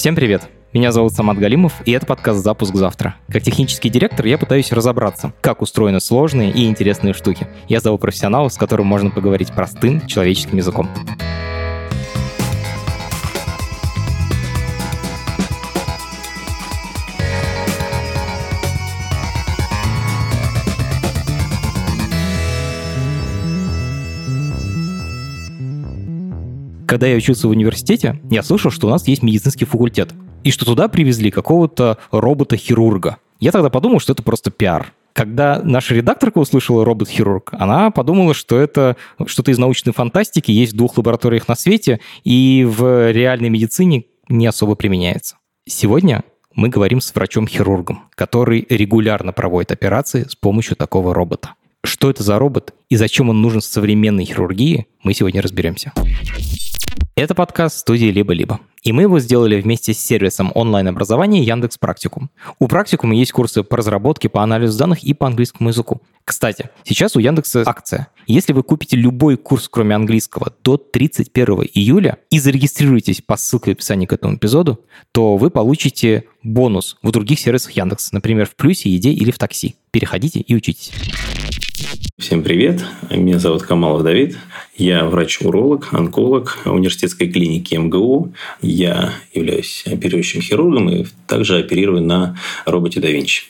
Всем привет! Меня зовут Самат Галимов, и это подкаст «Запуск завтра». Как технический директор я пытаюсь разобраться, как устроены сложные и интересные штуки. Я зову профессионалов, с которым можно поговорить простым человеческим языком. Когда я учился в университете, я слышал, что у нас есть медицинский факультет, и что туда привезли какого-то робота-хирурга. Я тогда подумал, что это просто пиар. Когда наша редакторка услышала робот-хирург, она подумала, что это что-то из научной фантастики, есть в двух лабораториях на свете, и в реальной медицине не особо применяется. Сегодня мы говорим с врачом-хирургом, который регулярно проводит операции с помощью такого робота. Что это за робот и зачем он нужен в современной хирургии, мы сегодня разберемся. Это подкаст студии «Либо-либо». И мы его сделали вместе с сервисом онлайн-образования Яндекс Практикум. У Практикума есть курсы по разработке, по анализу данных и по английскому языку. Кстати, сейчас у Яндекса акция. Если вы купите любой курс, кроме английского, до 31 июля и зарегистрируетесь по ссылке в описании к этому эпизоду, то вы получите бонус в других сервисах Яндекс, например, в Плюсе, Еде или в Такси. Переходите и учитесь. Всем привет, меня зовут Камалов Давид, я врач-уролог, онколог университетской клиники МГУ. Я являюсь оперирующим хирургом и также оперирую на роботе да Винчи.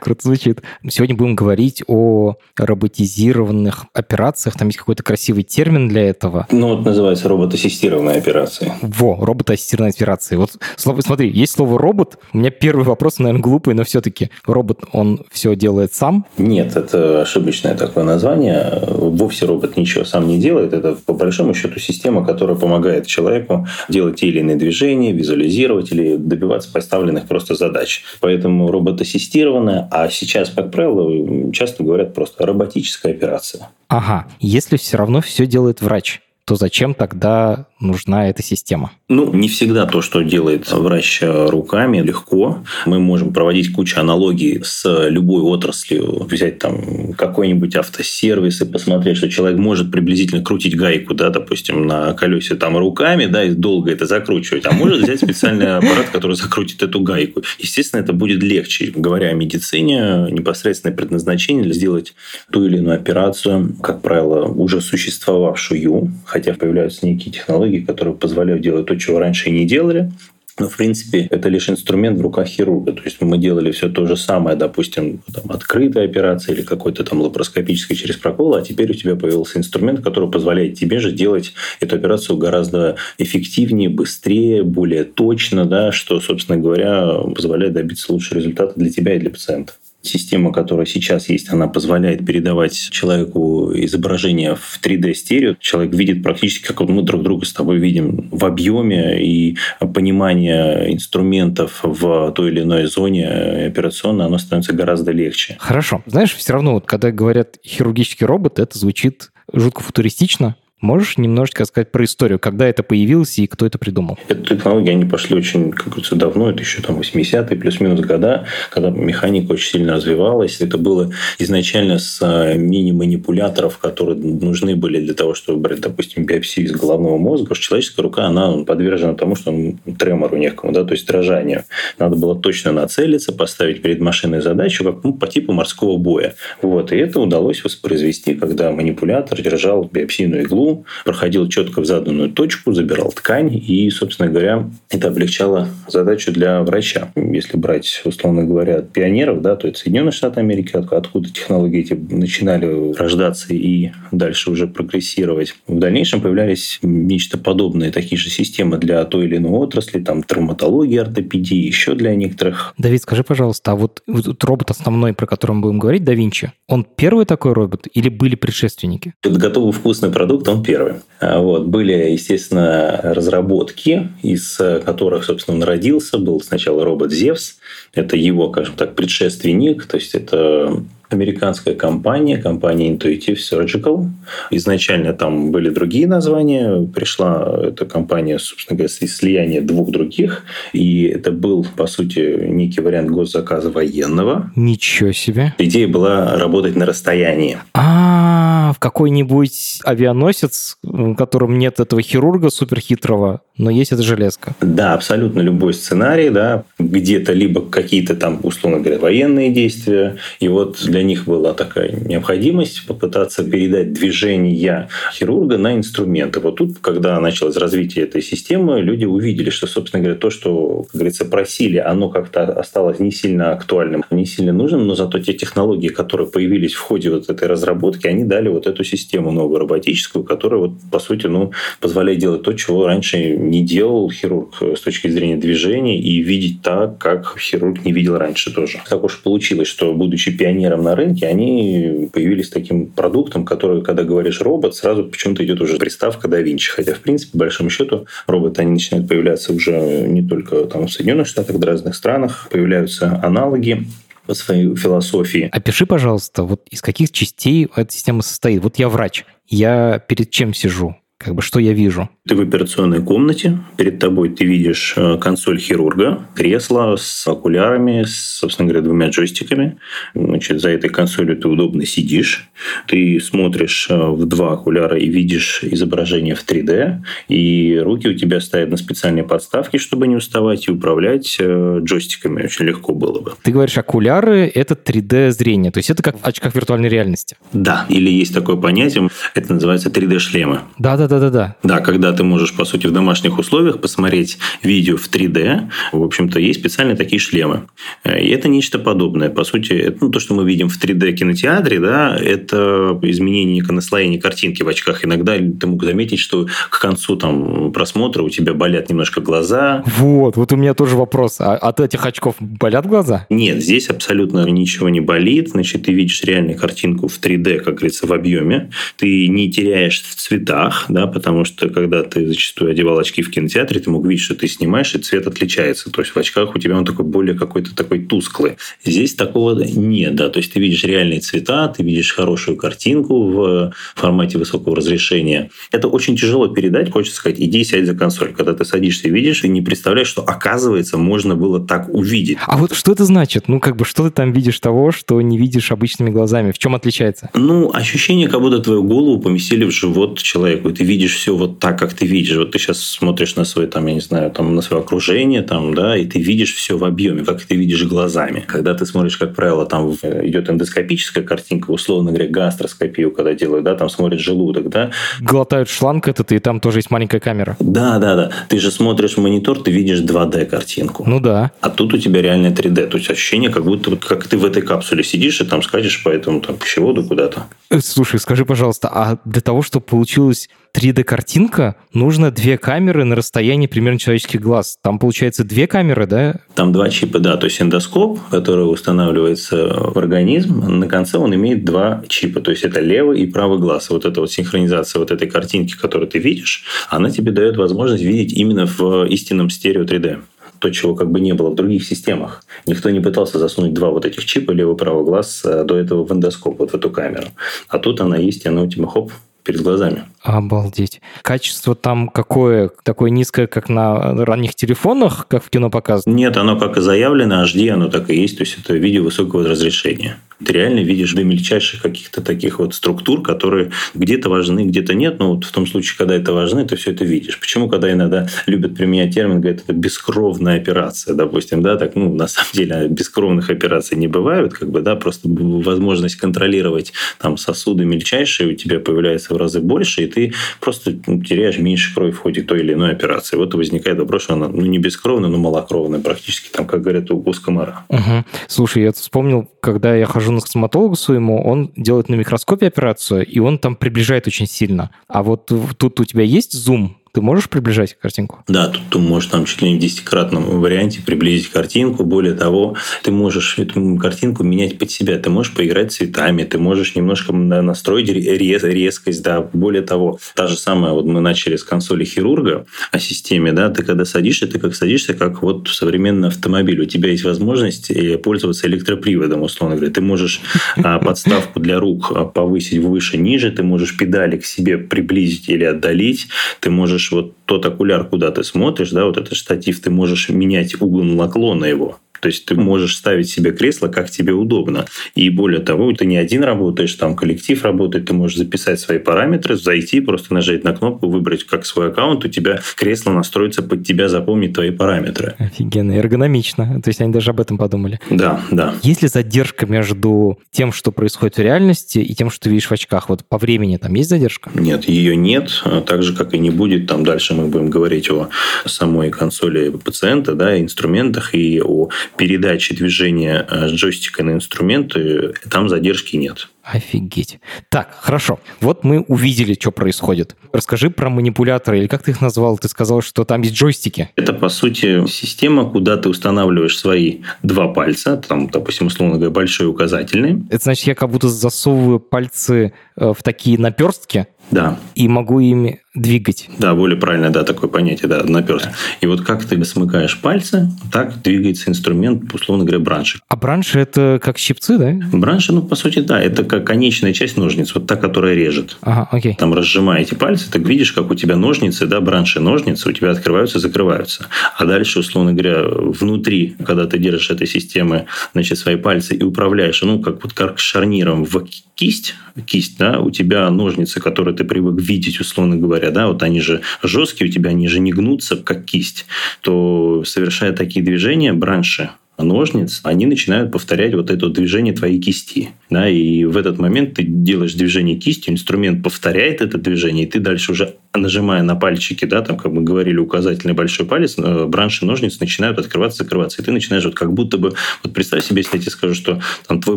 Круто звучит. Сегодня будем говорить о роботизированных операциях. Там есть какой-то красивый термин для этого. Ну, вот называется робот-ассистированная операция. Во, робот-ассистированная операция. Вот слово, смотри, есть слово робот. У меня первый вопрос, наверное, глупый, но все-таки робот, он все делает сам? Нет, это ошибочное такое название. Вовсе робот ничего сам не делает. Это, по большому счету, система, которая помогает человеку делать те или иные движения, визуализировать или добиваться поставленных просто задач. Поэтому робот ассистированная, а сейчас, как правило, часто говорят просто роботическая операция. Ага, если все равно все делает врач, то зачем тогда нужна эта система? Ну, не всегда то, что делает врач руками, легко. Мы можем проводить кучу аналогий с любой отраслью. Взять там какой-нибудь автосервис и посмотреть, что человек может приблизительно крутить гайку, да, допустим, на колесе там руками, да, и долго это закручивать. А может взять специальный аппарат, который закрутит эту гайку. Естественно, это будет легче. Говоря о медицине, непосредственное предназначение сделать ту или иную операцию, как правило, уже существовавшую, хотя появляются некие технологии, которые позволяют делать то, чего раньше не делали. Но, в принципе, это лишь инструмент в руках хирурга. То есть мы делали все то же самое, допустим, там, открытая операция или какой-то там лапароскопической через прокол, а теперь у тебя появился инструмент, который позволяет тебе же делать эту операцию гораздо эффективнее, быстрее, более точно, да, что, собственно говоря, позволяет добиться лучшего результата для тебя и для пациента. Система, которая сейчас есть, она позволяет передавать человеку изображение в 3D-стерео. Человек видит практически, как мы друг друга с тобой видим в объеме и понимание инструментов в той или иной зоне операционной, оно становится гораздо легче. Хорошо. Знаешь, все равно, вот когда говорят хирургический робот, это звучит жутко футуристично, Можешь немножечко сказать про историю, когда это появилось и кто это придумал? Эту технологию они пошли очень, как говорится, давно, это еще там 80-е плюс-минус года, когда механика очень сильно развивалась. Это было изначально с а, мини-манипуляторов, которые нужны были для того, чтобы брать, допустим, биопсию из головного мозга. Потому что человеческая рука, она подвержена тому, что он тремору некому, да, то есть дрожанию. Надо было точно нацелиться, поставить перед машиной задачу, как ну, по типу морского боя. Вот. И это удалось воспроизвести, когда манипулятор держал биопсийную иглу, проходил четко в заданную точку, забирал ткань, и, собственно говоря, это облегчало задачу для врача. Если брать, условно говоря, пионеров, да, то это Соединенные Штаты Америки, откуда технологии эти начинали рождаться и дальше уже прогрессировать. В дальнейшем появлялись нечто подобное, такие же системы для той или иной отрасли, там травматологии, ортопедии, еще для некоторых. Давид, скажи, пожалуйста, а вот, вот робот основной, про который мы будем говорить, да Винчи, он первый такой робот или были предшественники? Готовый вкусный продукт, он он первый. А вот. Были, естественно, разработки, из которых, собственно, он родился. Был сначала робот Зевс. Это его, скажем так, предшественник. То есть, это американская компания, компания Intuitive Surgical. Изначально там были другие названия. Пришла эта компания, собственно говоря, из слияния двух других. И это был, по сути, некий вариант госзаказа военного. Ничего себе. Идея была работать на расстоянии. А, в какой-нибудь авианосец, в котором нет этого хирурга суперхитрого, но есть эта железка. Да, абсолютно любой сценарий, да, где-то либо какие-то там, условно говоря, военные действия, и вот для них была такая необходимость попытаться передать движение хирурга на инструменты. Вот тут, когда началось развитие этой системы, люди увидели, что, собственно говоря, то, что, как говорится, просили, оно как-то осталось не сильно актуальным, не сильно нужным, но зато те технологии, которые появились в ходе вот этой разработки, они дали вот эту систему новую роботическую, которая, вот, по сути, ну, позволяет делать то, чего раньше не делал хирург с точки зрения движения и видеть так, как хирург не видел раньше тоже. Так уж получилось, что, будучи пионером на рынке, они появились таким продуктом, который, когда говоришь робот, сразу почему-то идет уже приставка да Винчи. Хотя, в принципе, по большому счету, роботы, они начинают появляться уже не только там, в Соединенных Штатах, в разных странах. Появляются аналоги по своей философии. Опиши, пожалуйста, вот из каких частей эта система состоит. Вот я врач. Я перед чем сижу? Как бы что я вижу? Ты в операционной комнате, перед тобой ты видишь э, консоль хирурга, кресло с окулярами, с, собственно говоря, двумя джойстиками. Значит, за этой консолью ты удобно сидишь, ты смотришь э, в два окуляра и видишь изображение в 3D, и руки у тебя стоят на специальной подставке, чтобы не уставать, и управлять э, джойстиками очень легко было бы. Ты говоришь, окуляры – это 3D-зрение, то есть это как в очках виртуальной реальности? Да, или есть такое понятие, это называется 3D-шлемы. Да-да, да-да-да. Да, когда ты можешь, по сути, в домашних условиях посмотреть видео в 3D, в общем-то, есть специальные такие шлемы. Э, и это нечто подобное. По сути, это, ну, то, что мы видим в 3D кинотеатре, да, это изменение наслоения картинки в очках. Иногда ты мог заметить, что к концу там, просмотра у тебя болят немножко глаза. Вот, вот у меня тоже вопрос. А от этих очков болят глаза? Нет, здесь абсолютно ничего не болит. Значит, ты видишь реальную картинку в 3D, как говорится, в объеме. Ты не теряешь в цветах, да, потому что когда ты зачастую одевал очки в кинотеатре, ты мог видеть, что ты снимаешь, и цвет отличается. То есть в очках у тебя он такой более какой-то такой тусклый. Здесь такого нет, да, то есть ты видишь реальные цвета, ты видишь хорошую картинку в формате высокого разрешения. Это очень тяжело передать, хочется сказать, иди сядь за консоль. Когда ты садишься и видишь, ты не представляешь, что оказывается можно было так увидеть. А вот что это значит? Ну, как бы, что ты там видишь того, что не видишь обычными глазами? В чем отличается? Ну, ощущение, как будто твою голову поместили в живот человеку, и ты видишь все вот так, как ты видишь. Вот ты сейчас смотришь на свой, там, я не знаю, там, на свое окружение, там, да, и ты видишь все в объеме, как ты видишь глазами. Когда ты смотришь, как правило, там идет эндоскопическая картинка, условно говоря, гастроскопию, когда делают, да, там смотрят желудок, да. Глотают шланг этот, и там тоже есть маленькая камера. Да, да, да. Ты же смотришь в монитор, ты видишь 2D картинку. Ну да. А тут у тебя реально 3D. То есть ощущение, как будто вот как ты в этой капсуле сидишь и там скачешь по этому там, пищеводу куда-то. Э, слушай, скажи, пожалуйста, а для того, чтобы получилось 3D-картинка, нужно две камеры на расстоянии примерно человеческих глаз. Там, получается, две камеры, да? Там два чипа, да. То есть эндоскоп, который устанавливается в организм, на конце он имеет два чипа. То есть это левый и правый глаз. Вот эта вот синхронизация вот этой картинки, которую ты видишь, она тебе дает возможность видеть именно в истинном стерео 3D то, чего как бы не было в других системах. Никто не пытался засунуть два вот этих чипа левый правый глаз э, до этого в эндоскоп, вот в эту камеру. А тут она есть, и она у тебя хоп, перед глазами. Обалдеть. Качество там какое? Такое низкое, как на ранних телефонах, как в кино показано? Нет, оно как и заявлено, HD, оно так и есть. То есть, это видео высокого разрешения. Ты реально видишь до мельчайших каких-то таких вот структур, которые где-то важны, где-то нет. Но вот в том случае, когда это важны, ты все это видишь. Почему, когда иногда любят применять термин, говорят, это бескровная операция, допустим, да, так, ну, на самом деле, бескровных операций не бывают, как бы, да, просто возможность контролировать там сосуды мельчайшие у тебя появляется в разы больше, и ты просто ну, теряешь меньше крови в ходе той или иной операции. Вот и возникает вопрос, что она, ну, не бескровная, но малокровная, практически, там, как говорят, укус комара. Угу. Слушай, я вспомнил, когда я хожу на стоматологу своему, он делает на микроскопе операцию, и он там приближает очень сильно. А вот тут у тебя есть зум, ты можешь приближать картинку? Да, тут ты можешь там чуть ли не в десятикратном варианте приблизить картинку. Более того, ты можешь эту картинку менять под себя. Ты можешь поиграть цветами, ты можешь немножко настроить рез, резкость. Да. Более того, та же самая, вот мы начали с консоли хирурга о системе, да, ты когда садишься, ты как садишься, как вот современный автомобиль. У тебя есть возможность э, пользоваться электроприводом, условно говоря. Ты можешь а, подставку для рук а, повысить выше, ниже, ты можешь педали к себе приблизить или отдалить, ты можешь вот тот окуляр, куда ты смотришь, да, вот этот штатив, ты можешь менять угол наклона его. То есть ты можешь ставить себе кресло, как тебе удобно. И более того, ты не один работаешь, там коллектив работает, ты можешь записать свои параметры, зайти, просто нажать на кнопку, выбрать как свой аккаунт, у тебя кресло настроится под тебя, запомнить твои параметры. Офигенно, эргономично. То есть они даже об этом подумали. Да, да. Есть ли задержка между тем, что происходит в реальности, и тем, что ты видишь в очках? Вот по времени там есть задержка? Нет, ее нет. Так же, как и не будет. Там дальше мы будем говорить о самой консоли пациента, да, инструментах и о передаче движения э, джойстика на инструменты. Там задержки нет. Офигеть. Так, хорошо. Вот мы увидели, что происходит. Расскажи про манипуляторы, или как ты их назвал? Ты сказал, что там есть джойстики. Это, по сути, система, куда ты устанавливаешь свои два пальца, там, допустим, условно говоря, большой и указательный. Это значит, я как будто засовываю пальцы э, в такие наперстки, да. И могу ими двигать. Да, более правильно, да, такое понятие, да, наперст. И вот как ты смыкаешь пальцы, так двигается инструмент, условно говоря, бранши. А бранши это как щипцы, да? Бранши, ну, по сути, да, это как конечная часть ножниц, вот та, которая режет. Ага, окей. Там разжимаете пальцы, так видишь, как у тебя ножницы, да, бранши ножницы у тебя открываются, закрываются. А дальше, условно говоря, внутри, когда ты держишь этой системы, значит, свои пальцы и управляешь, ну, как вот как шарниром в кисть, кисть, да, у тебя ножницы, которые ты привык видеть, условно говоря, да, вот они же жесткие у тебя, они же не гнутся, как кисть, то совершая такие движения, бранши, ножниц, они начинают повторять вот это движение твоей кисти. Да, и в этот момент ты делаешь движение кистью, инструмент повторяет это движение, и ты дальше уже нажимая на пальчики, да, там, как мы говорили, указательный большой палец, э, бранши ножниц начинают открываться, закрываться. И ты начинаешь вот как будто бы... Вот представь себе, если я тебе скажу, что там твой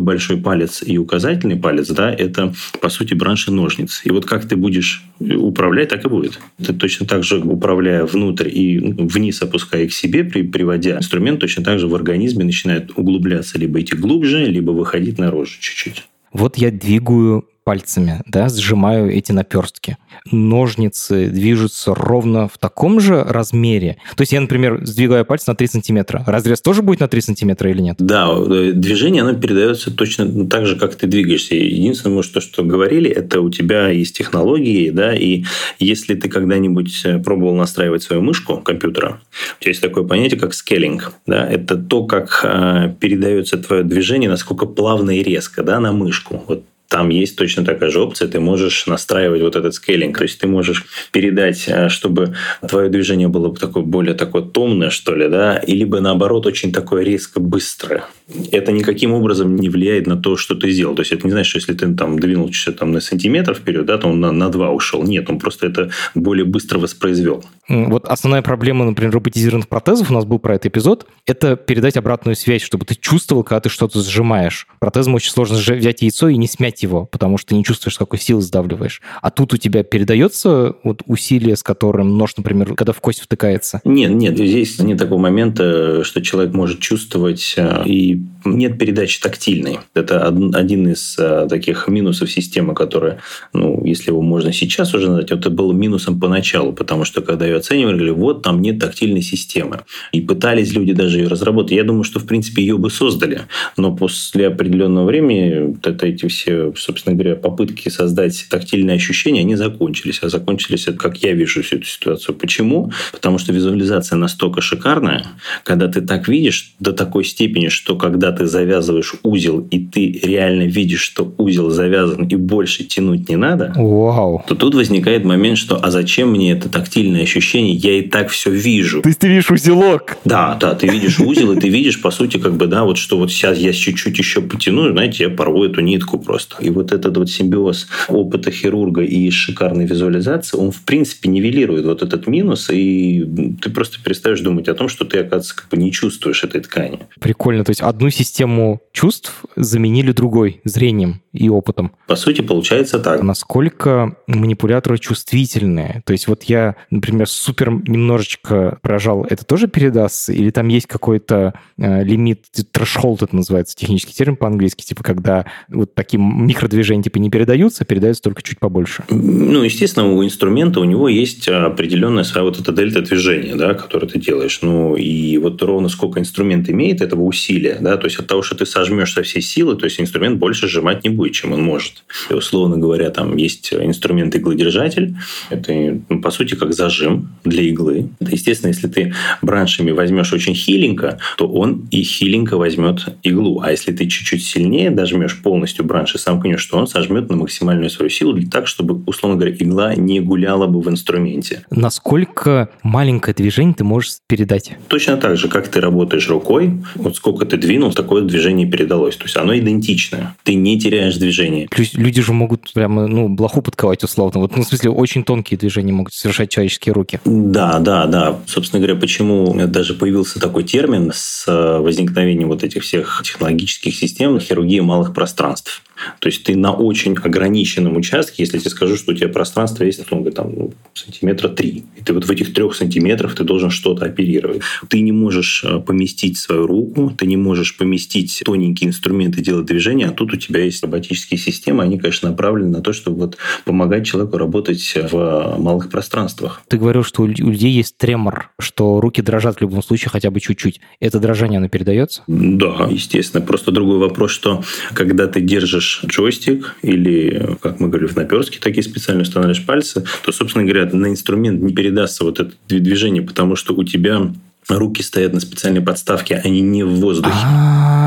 большой палец и указательный палец, да, это, по сути, бранши ножниц. И вот как ты будешь управлять, так и будет. Ты точно так же, управляя внутрь и вниз опуская к себе, при, приводя инструмент, точно так же в организме начинает углубляться, либо идти глубже, либо выходить наружу чуть-чуть. Вот я двигаю пальцами, да, сжимаю эти наперстки. Ножницы движутся ровно в таком же размере. То есть я, например, сдвигаю палец на 3 сантиметра. Разрез тоже будет на 3 сантиметра или нет? Да, э, движение, оно передается точно так же, как ты двигаешься. Единственное, может, то, что говорили, это у тебя есть технологии, да, и если ты когда-нибудь э, пробовал настраивать свою мышку компьютера, у тебя есть такое понятие, как скеллинг, да, это то, как э, передается твое движение, насколько плавно и резко, да, на мышку. Вот там есть точно такая же опция. Ты можешь настраивать вот этот скейлинг. То есть ты можешь передать, э, чтобы твое движение было такое более такое томное, что ли, да, и либо наоборот очень такое резко быстрое. Это никаким образом не влияет на то, что ты сделал. То есть это не значит, что если ты там двинулся там на сантиметр вперед, да, то он на, на 2 ушел. Нет, он просто это более быстро воспроизвел. Вот основная проблема, например, роботизированных протезов, у нас был про этот эпизод, это передать обратную связь, чтобы ты чувствовал, когда ты что-то сжимаешь. Протезом очень сложно взять яйцо и не смять его, потому что не чувствуешь, какой силы сдавливаешь. А тут у тебя передается вот усилие, с которым нож, например, когда в кость втыкается? Нет, нет, здесь нет такого момента, что человек может чувствовать, э, и нет передачи тактильной. Это один из э, таких минусов системы, которая, ну, если его можно сейчас уже назвать, это было минусом поначалу, потому что когда ее оценивали, говорили, вот там нет тактильной системы. И пытались люди даже ее разработать. Я думаю, что, в принципе, ее бы создали. Но после определенного времени это эти все, собственно говоря, попытки создать тактильные ощущения, они закончились. А закончились, это как я вижу всю эту ситуацию. Почему? Потому что визуализация настолько шикарная, когда ты так видишь до такой степени, что когда ты завязываешь узел, и ты реально видишь, что узел завязан, и больше тянуть не надо, Вау. то тут возникает момент, что а зачем мне это тактильное ощущение? Я и так все вижу. То есть ты видишь узелок? Да, да, ты видишь узел, и ты видишь, по сути, как бы, да, вот что вот сейчас я чуть-чуть еще потяну, знаете, я порву эту нитку просто. И вот этот вот симбиоз опыта хирурга и шикарной визуализации, он, в принципе, нивелирует вот этот минус, и ты просто перестаешь думать о том, что ты, оказывается, как бы не чувствуешь этой ткани. Прикольно. То есть одну систему чувств заменили другой, зрением и опытом. По сути, получается так. Насколько манипуляторы чувствительные? То есть вот я, например, супер немножечко прожал, это тоже передастся? Или там есть какой-то э, лимит, трэшхолд это называется, технический термин по-английски, типа когда вот такие микродвижения типа не передаются, передаются только чуть побольше? Ну, естественно, у инструмента у него есть определенная своя вот эта дельта движения, да, которое ты делаешь. Ну, и вот ровно сколько инструмент имеет этого усилия, да, то есть от того, что ты сожмешь со всей силы, то есть инструмент больше сжимать не будет, чем он может. И, условно говоря, там есть инструмент иглодержатель. Это, ну, по сути, как зажим для иглы. Это, естественно, если ты браншами возьмешь очень хиленько, то он и хиленько возьмет иглу. А если ты чуть-чуть сильнее дожмешь полностью бранши, сомкнешь, то он сожмет на максимальную свою силу так, чтобы, условно говоря, игла не гуляла бы в инструменте. Насколько маленькое движение ты можешь передать? Точно так же, как ты работаешь рукой, вот сколько ты двинул, такое движение передалось. То есть оно идентичное. Ты не теряешь движение. Плюс люди же могут прямо, ну, блоху подковать условно. Вот, ну, в смысле, очень тонкие движения могут совершать человеческие руки. Да, да, да. Собственно говоря, почему даже появился такой термин с возникновением вот этих всех технологических систем хирургии малых пространств. То есть ты на очень ограниченном участке, если я тебе скажу, что у тебя пространство есть, условно там, ну, сантиметра три, и ты вот в этих трех сантиметрах ты должен что-то оперировать. Ты не можешь э, поместить свою руку, ты не можешь поместить тоненькие инструменты делать движения, а тут у тебя есть роботические системы, они, конечно, направлены на то, чтобы вот помогать человеку работать в малых пространствах. Ты говорил, что у людей есть тремор, что руки дрожат в любом случае хотя бы чуть-чуть. Это дрожание, оно передается? Да, естественно. Просто другой вопрос, что когда ты держишь берешь джойстик или, как мы говорим в наперстке, такие специально устанавливаешь пальцы, то, собственно говоря, на инструмент не передастся вот это движение, потому что у тебя руки стоят на специальной подставке, они не в воздухе. А.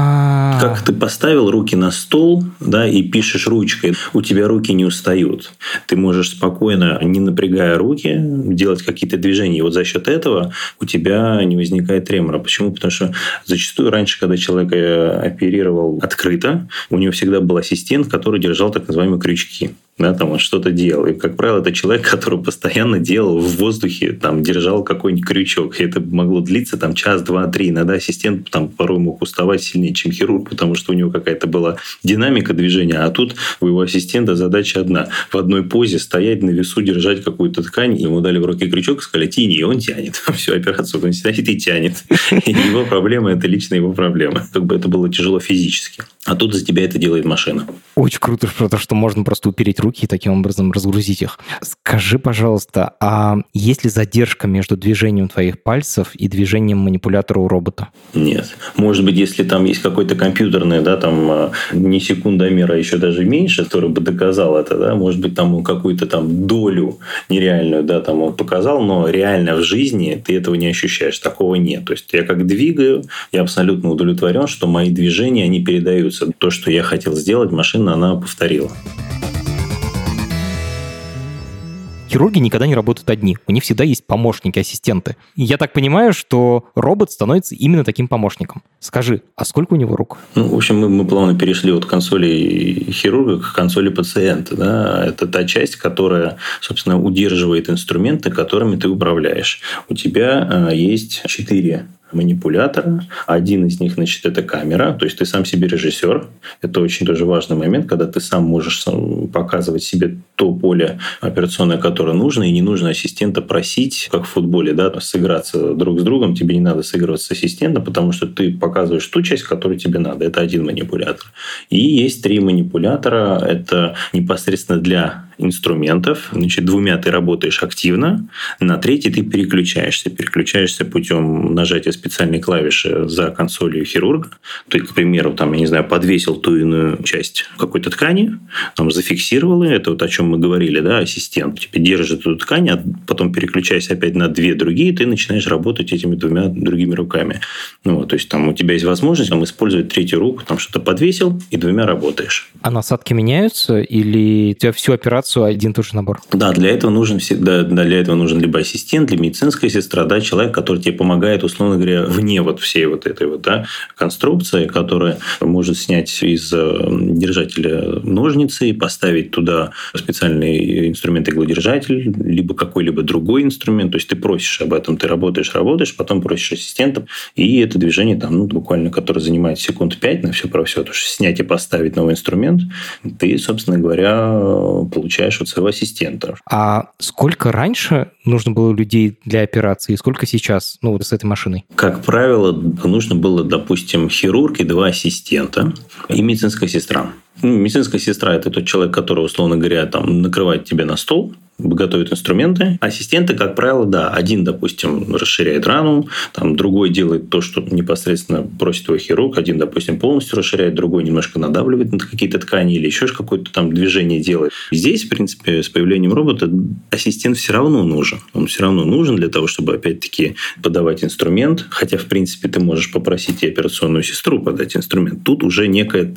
Как ты поставил руки на стол, да, и пишешь ручкой, у тебя руки не устают. Ты можешь спокойно, не напрягая руки, делать какие-то движения. И вот за счет этого у тебя не возникает тремора. Почему? Потому что зачастую раньше, когда человек э, оперировал открыто, у него всегда был ассистент, который держал так называемые крючки да, там он что-то делал. И, как правило, это человек, который постоянно делал в воздухе, там, держал какой-нибудь крючок. И это могло длиться там час, два, три. Иногда ассистент там порой мог уставать сильнее, чем хирург, потому что у него какая-то была динамика движения. А тут у его ассистента задача одна. В одной позе стоять на весу, держать какую-то ткань. Ему дали в руки крючок, сказали, тяни, и он тянет. Всю операцию он сидит и тянет. И его проблема – это лично его проблема. Как бы это было тяжело физически. А тут за тебя это делает машина. Очень круто, что можно просто упереть руки и таким образом разгрузить их. Скажи, пожалуйста, а есть ли задержка между движением твоих пальцев и движением манипулятора у робота? Нет. Может быть, если там есть какой-то компьютерный, да, там а, не секундомера, а еще даже меньше, который бы доказал это, да, может быть, там он какую-то там долю нереальную, да, там он показал, но реально в жизни ты этого не ощущаешь. Такого нет. То есть я как двигаю, я абсолютно удовлетворен, что мои движения, они передаются. То, что я хотел сделать, машина, она повторила. Хирурги никогда не работают одни. У них всегда есть помощники, ассистенты. И я так понимаю, что робот становится именно таким помощником. Скажи, а сколько у него рук? Ну, в общем, мы, мы плавно перешли от консоли хирурга к консоли пациента. Да? Это та часть, которая, собственно, удерживает инструменты, которыми ты управляешь. У тебя э, есть четыре манипулятора. Один из них, значит, это камера. То есть ты сам себе режиссер. Это очень тоже важный момент, когда ты сам можешь показывать себе то поле операционное, которое нужно, и не нужно ассистента просить, как в футболе, да, сыграться друг с другом. Тебе не надо сыгрывать с ассистентом, потому что ты показываешь ту часть, которую тебе надо. Это один манипулятор. И есть три манипулятора. Это непосредственно для инструментов. Значит, двумя ты работаешь активно, на третий ты переключаешься. Переключаешься путем нажатия специальной клавиши за консолью хирурга. Ты, к примеру, там, я не знаю, подвесил ту иную часть какой-то ткани, там, зафиксировал ее, это вот о чем мы говорили, да, ассистент тебе держит эту ткань, а потом переключаясь опять на две другие, ты начинаешь работать этими двумя другими руками. Ну, то есть там у тебя есть возможность там, использовать третью руку, там что-то подвесил и двумя работаешь. А насадки меняются или у тебя всю операцию один и тот же набор? Да, для этого нужен всегда, для этого нужен либо ассистент, либо медицинская сестра, да, человек, который тебе помогает, условно говоря, вне вот всей вот этой вот да, конструкции, которая может снять из э, держателя ножницы и поставить туда специальный инструмент иглодержатель, либо какой-либо другой инструмент. То есть ты просишь об этом, ты работаешь, работаешь, потом просишь ассистента, и это движение там, ну, буквально, которое занимает секунд 5 на все про все, то есть снять и поставить новый инструмент, ты, собственно говоря, получаешь от своего ассистента. А сколько раньше нужно было людей для операции, и сколько сейчас, ну, вот с этой машиной? Как правило, нужно было, допустим, хирург и два ассистента и медицинская сестра. Ну, медицинская сестра – это тот человек, который, условно говоря, там, накрывает тебе на стол, готовит инструменты. Ассистенты, как правило, да, один, допустим, расширяет рану, там другой делает то, что непосредственно просит его хирург, один, допустим, полностью расширяет, другой немножко надавливает на какие-то ткани или еще какое-то там движение делает. Здесь, в принципе, с появлением робота ассистент все равно нужен. Он все равно нужен для того, чтобы, опять-таки, подавать инструмент, хотя, в принципе, ты можешь попросить и операционную сестру подать инструмент. Тут уже некая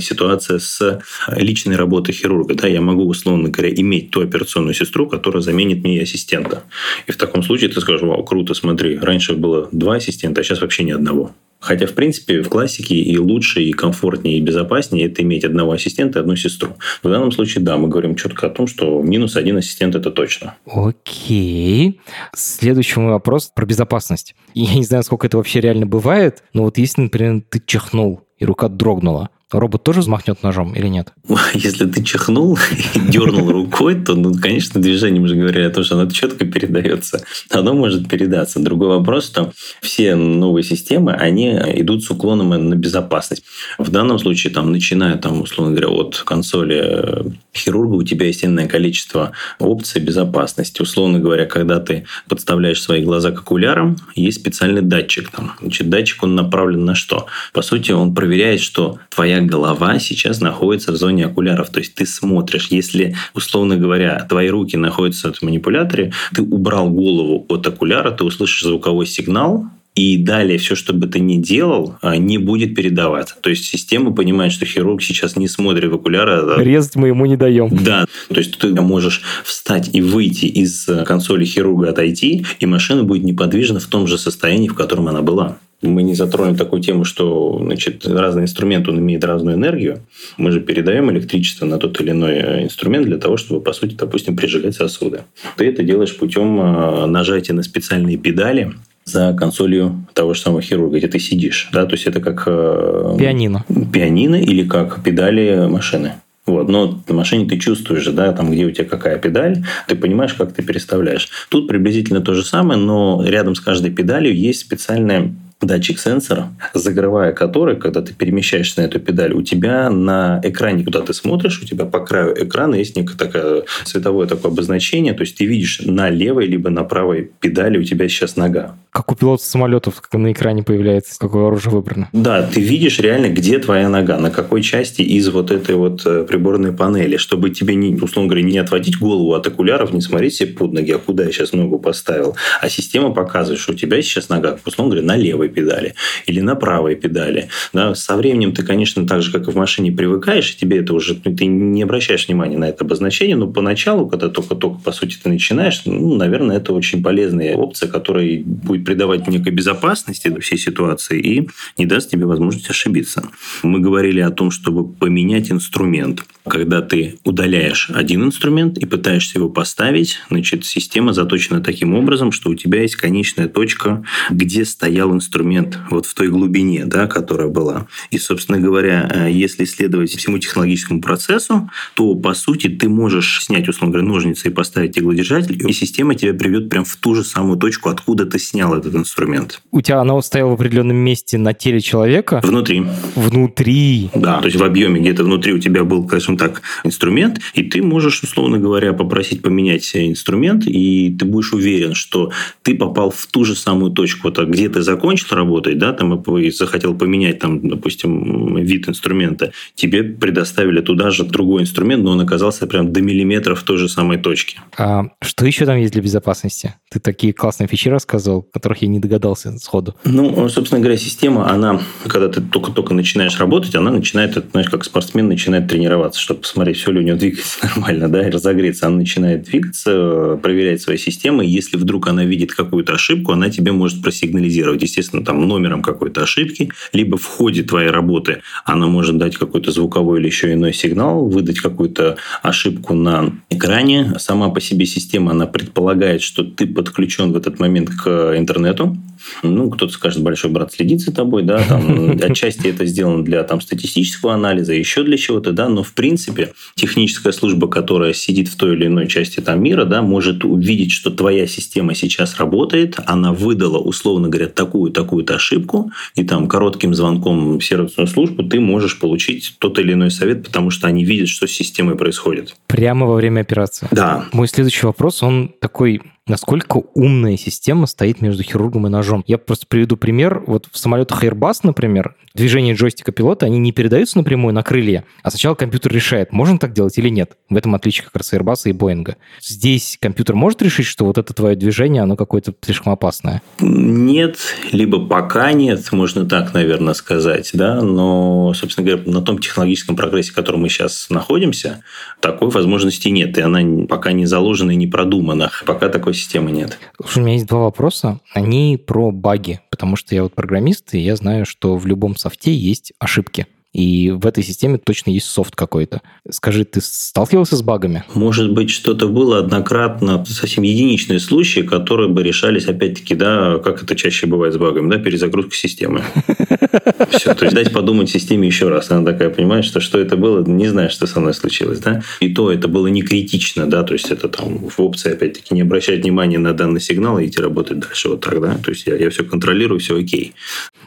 ситуация с личной работой хирурга. Да? Я могу, условно говоря, иметь ту операционную сестру, которая заменит мне ассистента. И в таком случае ты скажешь, вау, круто, смотри, раньше было два ассистента, а сейчас вообще ни одного. Хотя, в принципе, в классике и лучше, и комфортнее, и безопаснее это иметь одного ассистента и одну сестру. В данном случае, да, мы говорим четко о том, что минус один ассистент – это точно. Окей. Следующий мой вопрос про безопасность. Я не знаю, сколько это вообще реально бывает, но вот если, например, ты чихнул, и рука дрогнула, робот тоже взмахнет ножом или нет? Если ты чихнул и дернул рукой, то, ну, конечно, движение, мы же говорили о что оно четко передается. Оно может передаться. Другой вопрос, что все новые системы, они идут с уклоном на безопасность. В данном случае, там, начиная, там, условно говоря, от консоли э, хирурга, у тебя есть иное количество опций безопасности. Условно говоря, когда ты подставляешь свои глаза к окулярам, есть специальный датчик. Там. Значит, датчик, он направлен на что? По сути, он проверяет, что твоя голова сейчас находится в зоне окуляров. То есть ты смотришь, если, условно говоря, твои руки находятся в манипуляторе, ты убрал голову от окуляра, ты услышишь звуковой сигнал, и далее все, что бы ты ни делал, а, не будет передаваться. То есть система понимает, что хирург сейчас не смотрит в окуляры. А Резать мы ему не даем. Да. То есть ты можешь встать и выйти из консоли хирурга, отойти, и машина будет неподвижна в том же состоянии, в котором она была мы не затронем такую тему, что значит, разный инструмент он имеет разную энергию. Мы же передаем электричество на тот или иной э, инструмент для того, чтобы, по сути, допустим, прижигать сосуды. Ты это делаешь путем э, нажатия на специальные педали, за консолью того же самого хирурга, где ты сидишь. Да? То есть это как... Э, пианино. Пианино или как педали машины. Вот. Но на машине ты чувствуешь же, да, там, где у тебя какая педаль, ты понимаешь, как ты переставляешь. Тут приблизительно то же самое, но рядом с каждой педалью есть специальная датчик сенсора, закрывая который, когда ты перемещаешься на эту педаль, у тебя на экране, куда ты смотришь, у тебя по краю экрана есть некое такое цветовое такое обозначение, то есть ты видишь на левой либо на правой педали у тебя сейчас нога. Как у пилота самолетов, на экране появляется, какое оружие выбрано. Да, ты видишь реально, где твоя нога, на какой части из вот этой вот э, приборной панели, чтобы тебе, не, условно говоря, не отводить голову от окуляров, не смотреть себе под ноги, а куда я сейчас ногу поставил. А система показывает, что у тебя сейчас нога, условно говоря, на левой педали или на правой педали. Да, со временем ты, конечно, так же, как и в машине, привыкаешь, и тебе это уже, ну, ты не обращаешь внимания на это обозначение, но поначалу, когда только-только, по сути, ты начинаешь, ну, наверное, это очень полезная опция, которая будет придавать некой безопасности всей ситуации и не даст тебе возможность ошибиться. Мы говорили о том, чтобы поменять инструмент. Когда ты удаляешь один инструмент и пытаешься его поставить, значит, система заточена таким образом, что у тебя есть конечная точка, где стоял инструмент, вот в той глубине, да, которая была. И, собственно говоря, э, если исследовать всему технологическому процессу, то, по сути, ты можешь снять, условно говоря, ножницы и поставить иглодержатель, и система тебя приведет прям в ту же самую точку, откуда ты снял этот инструмент. У тебя она стояла в определенном месте на теле человека? Внутри. Внутри? Да, то есть в объеме где-то внутри у тебя был, скажем так, инструмент, и ты можешь, условно говоря, попросить поменять инструмент, и ты будешь уверен, что ты попал в ту же самую точку, вот где ты закончил работать, да, там и захотел поменять, там, допустим, вид инструмента, тебе предоставили туда же другой инструмент, но он оказался прям до миллиметра в той же самой точке. А что еще там есть для безопасности? Ты такие классные фичи рассказывал, которых я не догадался сходу. Ну, собственно говоря, система, она, когда ты только-только начинаешь работать, она начинает, знаешь, как спортсмен начинает тренироваться, чтобы посмотреть, все ли у него двигается нормально, да, и разогреться. Она начинает двигаться, проверять свои системы. Если вдруг она видит какую-то ошибку, она тебе может просигнализировать, естественно, там номером какой-то ошибки, либо в ходе твоей работы она может дать какой-то звуковой или еще иной сигнал, выдать какую-то ошибку на экране. Сама по себе система, она предполагает, что ты подключен в этот момент к интернету, Ну, кто-то скажет, большой брат следит за тобой, да, там, отчасти это сделано для там, статистического анализа, еще для чего-то, да, но в принципе техническая служба, которая сидит в той или иной части там мира, да, может увидеть, что твоя система сейчас работает, она выдала, условно говоря, такую-такую-то ошибку, и там коротким звонком в сервисную службу ты можешь получить тот или иной совет, потому что они видят, что с системой происходит. Прямо во время операции? Да. Мой следующий вопрос, он такой насколько умная система стоит между хирургом и ножом. Я просто приведу пример. Вот в самолетах Airbus, например, движение джойстика пилота, они не передаются напрямую на крылья, а сначала компьютер решает, можно так делать или нет. В этом отличие как раз Airbus и Boeing. Здесь компьютер может решить, что вот это твое движение, оно какое-то слишком опасное? Нет, либо пока нет, можно так, наверное, сказать, да, но, собственно говоря, на том технологическом прогрессе, в котором мы сейчас находимся, такой возможности нет, и она пока не заложена и не продумана. Пока такой системы нет. У меня есть два вопроса. Они про баги, потому что я вот программист, и я знаю, что в любом софте есть ошибки. И в этой системе точно есть софт какой-то. Скажи, ты сталкивался с багами? Может быть, что-то было однократно, совсем единичные случаи, которые бы решались, опять-таки, да, как это чаще бывает с багами, да, перезагрузка системы. Все, то есть дать подумать системе еще раз. Она такая понимает, что что это было, не знаю, что со мной случилось, да. И то это было не критично, да, то есть это там в опции, опять-таки, не обращать внимания на данный сигнал и идти работать дальше вот так, да. То есть я, я все контролирую, все окей.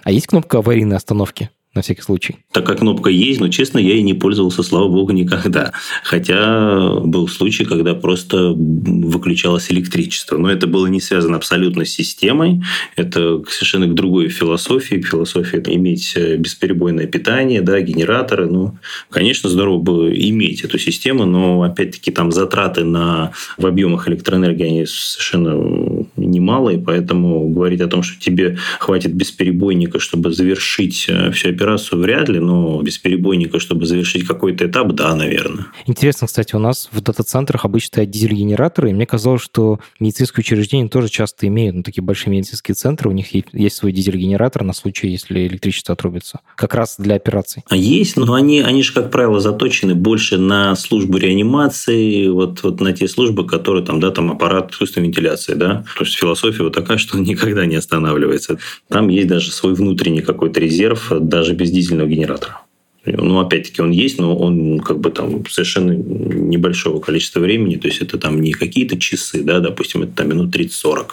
А есть кнопка аварийной остановки? На всякий случай. Такая кнопка есть, но, честно, я ей не пользовался, слава богу, никогда. Хотя был случай, когда просто выключалось электричество. Но это было не связано абсолютно с системой. Это совершенно к другой философии. К философии иметь бесперебойное питание, да, генераторы. Ну, конечно, здорово было иметь эту систему, но, опять-таки, там затраты на, в объемах электроэнергии, они совершенно немалые, поэтому говорить о том, что тебе хватит бесперебойника, чтобы завершить э, всю операцию, операцию вряд ли, но без перебойника, чтобы завершить какой-то этап, да, наверное. Интересно, кстати, у нас в дата-центрах обычно стоят дизель-генераторы, и мне казалось, что медицинские учреждения тоже часто имеют, ну, такие большие медицинские центры, у них есть свой дизель-генератор на случай, если электричество отрубится, как раз для операций. А есть, но они, они же, как правило, заточены больше на службу реанимации, вот, вот на те службы, которые там, да, там аппарат искусственной вентиляции, да. То есть философия вот такая, что он никогда не останавливается. Там есть даже свой внутренний какой-то резерв, даже без дизельного генератора. Ну, опять-таки, он есть, но он как бы там совершенно небольшого количества времени. То есть, это там не какие-то часы, да, допустим, это там минут 30-40.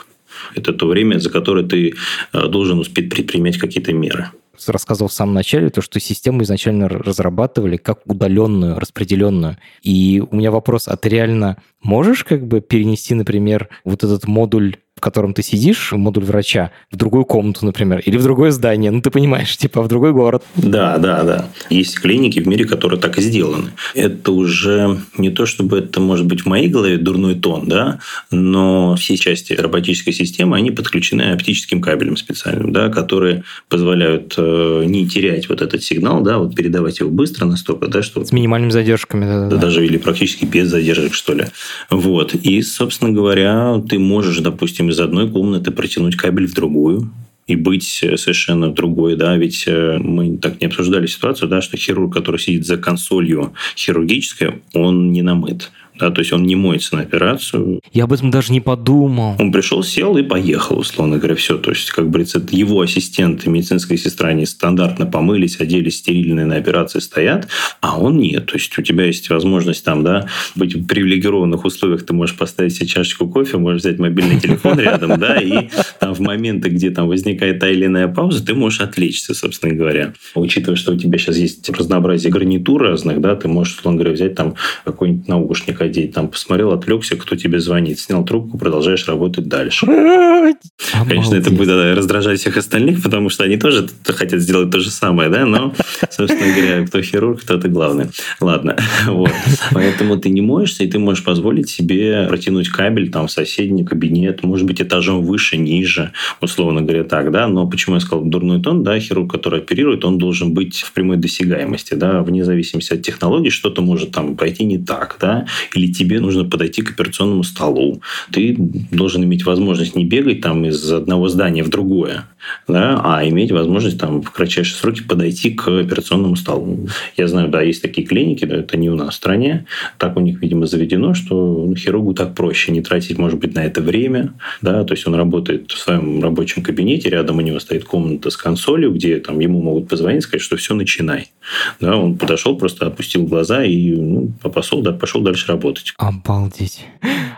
Это то время, за которое ты э, должен успеть предпринять какие-то меры рассказывал в самом начале, то, что систему изначально разрабатывали как удаленную, распределенную. И у меня вопрос, а ты реально можешь как бы перенести, например, вот этот модуль котором ты сидишь, модуль врача, в другую комнату, например, или в другое здание, ну, ты понимаешь, типа в другой город. Да, да, да. Есть клиники в мире, которые так и сделаны. Это уже не то, чтобы это, может быть, в моей голове дурной тон, да, но все части роботической системы, они подключены оптическим кабелем специальным, да, которые позволяют э, не терять вот этот сигнал, да, вот передавать его быстро настолько, да, что... С минимальными задержками, да, да. Даже или практически без задержек, что ли. Вот. И, собственно говоря, ты можешь, допустим, из одной комнаты протянуть кабель в другую, и быть совершенно другой, да, ведь э, мы так не обсуждали ситуацию, да, что хирург, который сидит за консолью хирургической, он не намыт да, то есть он не моется на операцию. Я об этом даже не подумал. Он пришел, сел и поехал, условно говоря, все. То есть, как говорится, его ассистенты, медицинская сестра, они стандартно помылись, оделись, стерильные на операции стоят, а он нет. То есть, у тебя есть возможность там, да, быть в привилегированных условиях, ты можешь поставить себе чашечку кофе, можешь взять мобильный телефон рядом, да, и там в моменты, где там возникает та или иная пауза, ты можешь отвлечься, собственно говоря. Учитывая, что у тебя сейчас есть разнообразие гарнитур разных, да, ты можешь, условно говоря, взять там какой-нибудь наушник ходить. Там посмотрел, отвлекся, кто тебе звонит. Снял трубку, продолжаешь работать дальше. Конечно, это будет раздражать всех остальных, потому что они тоже хотят сделать то же самое, да, но, собственно говоря, кто хирург, кто ты главный. Ладно, вот. Поэтому ты не моешься, и ты можешь позволить себе протянуть кабель там в соседний кабинет, может быть, этажом выше, ниже, условно говоря, так, да, но почему я сказал дурной тон, да, хирург, который оперирует, он должен быть в прямой досягаемости, да, вне зависимости от технологий, что-то может там пойти не так, да, или тебе нужно подойти к операционному столу. Ты должен иметь возможность не бегать там из одного здания в другое, да, а иметь возможность там в кратчайшие сроки подойти к операционному столу. Я знаю, да, есть такие клиники, да, это не у нас в стране, так у них, видимо, заведено, что хирургу так проще не тратить, может быть, на это время, да, то есть он работает в своем рабочем кабинете, рядом у него стоит комната с консолью, где там ему могут позвонить, сказать, что все, начинай. Да, он подошел, просто опустил глаза и ну, пошел, да, пошел дальше работать. Обалдеть.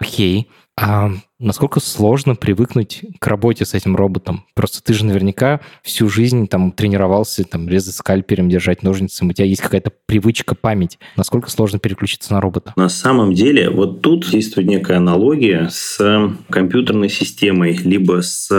Окей. А насколько сложно привыкнуть к работе с этим роботом? Просто ты же наверняка всю жизнь там тренировался, там, резать скальпером, держать ножницы, у тебя есть какая-то привычка, память. Насколько сложно переключиться на робота? На самом деле, вот тут действует некая аналогия с компьютерной системой, либо с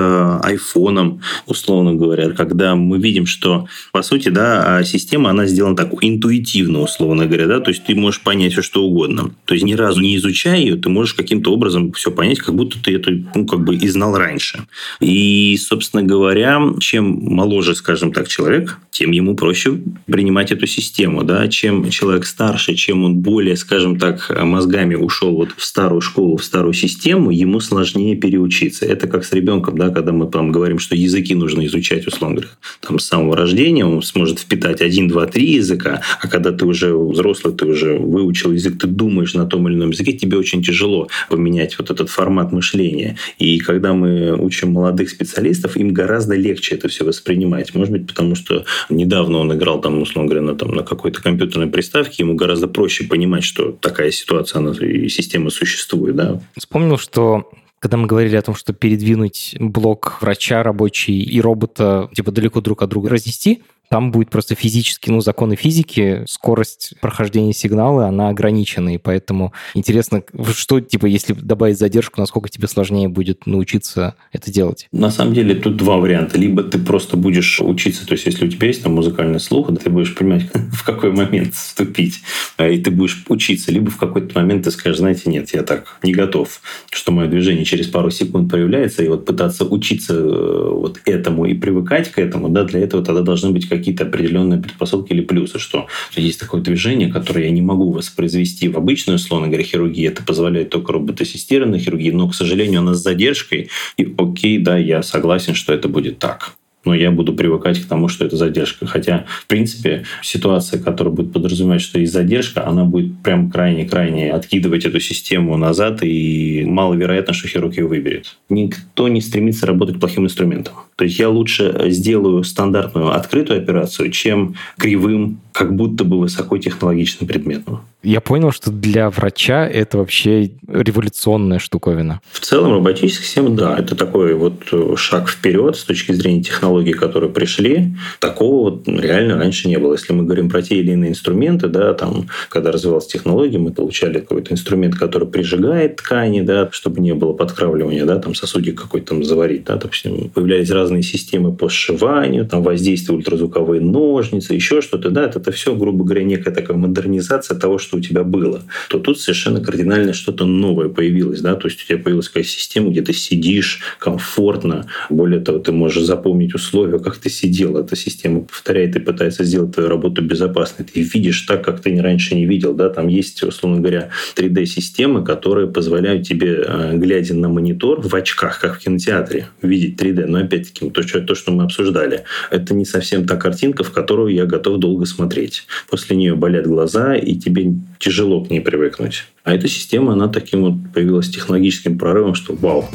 айфоном, условно говоря, когда мы видим, что, по сути, да, система, она сделана так интуитивно, условно говоря, да, то есть ты можешь понять все, что угодно. То есть ни разу не изучая ее, ты можешь каким-то образом все понять, как будто ты это, ну, как бы и знал раньше. И, собственно говоря, чем моложе, скажем так, человек, тем ему проще принимать эту систему, да, чем человек старше, чем он более, скажем так, мозгами ушел вот в старую школу, в старую систему, ему сложнее переучиться. Это как с ребенком, да, когда мы там говорим, что языки нужно изучать, условно говоря, там с самого рождения он сможет впитать один, два, три языка, а когда ты уже взрослый, ты уже выучил язык, ты думаешь на том или ином языке, тебе очень тяжело поменять вот этот формат мышления. И когда мы учим молодых специалистов, им гораздо легче это все воспринимать. Может быть, потому что недавно он играл там, условно говоря, на, там, на какой-то компьютерной приставке, ему гораздо проще понимать, что такая ситуация, она, и система существует. Да? Вспомнил, что когда мы говорили о том, что передвинуть блок врача рабочий и робота типа далеко друг от друга разнести, там будет просто физически, ну, законы физики, скорость прохождения сигнала, она ограничена, и поэтому интересно, что, типа, если добавить задержку, насколько тебе сложнее будет научиться это делать? На самом деле тут два варианта. Либо ты просто будешь учиться, то есть если у тебя есть там музыкальный слух, ты будешь понимать, в какой момент вступить, а, и ты будешь учиться, либо в какой-то момент ты скажешь, знаете, нет, я так не готов, что мое движение через пару секунд появляется, и вот пытаться учиться э, вот этому и привыкать к этому, да, для этого тогда должны быть какие-то определенные предпосылки или плюсы, что есть такое движение, которое я не могу воспроизвести в обычную, условно говоря, хирургии. Это позволяет только роботассистированная хирургия, но, к сожалению, она с задержкой. И окей, да, я согласен, что это будет так но я буду привыкать к тому, что это задержка. Хотя, в принципе, ситуация, которая будет подразумевать, что есть задержка, она будет прям крайне-крайне откидывать эту систему назад, и маловероятно, что хирург ее выберет. Никто не стремится работать плохим инструментом. То есть я лучше сделаю стандартную открытую операцию, чем кривым, как будто бы высокотехнологичным предметом. Я понял, что для врача это вообще революционная штуковина. В целом роботическая система, да, это такой вот шаг вперед с точки зрения технологий, которые пришли. Такого вот реально раньше не было. Если мы говорим про те или иные инструменты, да, там, когда развивалась технология, мы получали какой-то инструмент, который прижигает ткани, да, чтобы не было подкравливания, да, там сосудик какой-то там заварить, да, допустим, появлялись разные разные системы по сшиванию, там воздействие ультразвуковые ножницы, еще что-то, да, это все, грубо говоря, некая такая модернизация того, что у тебя было, то тут совершенно кардинально что-то новое появилось, да, то есть у тебя появилась какая система, где ты сидишь комфортно, более того, ты можешь запомнить условия, как ты сидел, эта система повторяет и пытается сделать твою работу безопасной, ты видишь так, как ты раньше не видел, да, там есть, условно говоря, 3D-системы, которые позволяют тебе, э, глядя на монитор в очках, как в кинотеатре, видеть 3D, но опять опять-таки, то, что, то, что мы обсуждали, это не совсем та картинка, в которую я готов долго смотреть. После нее болят глаза, и тебе тяжело к ней привыкнуть. А эта система, она таким вот появилась технологическим прорывом, что вау.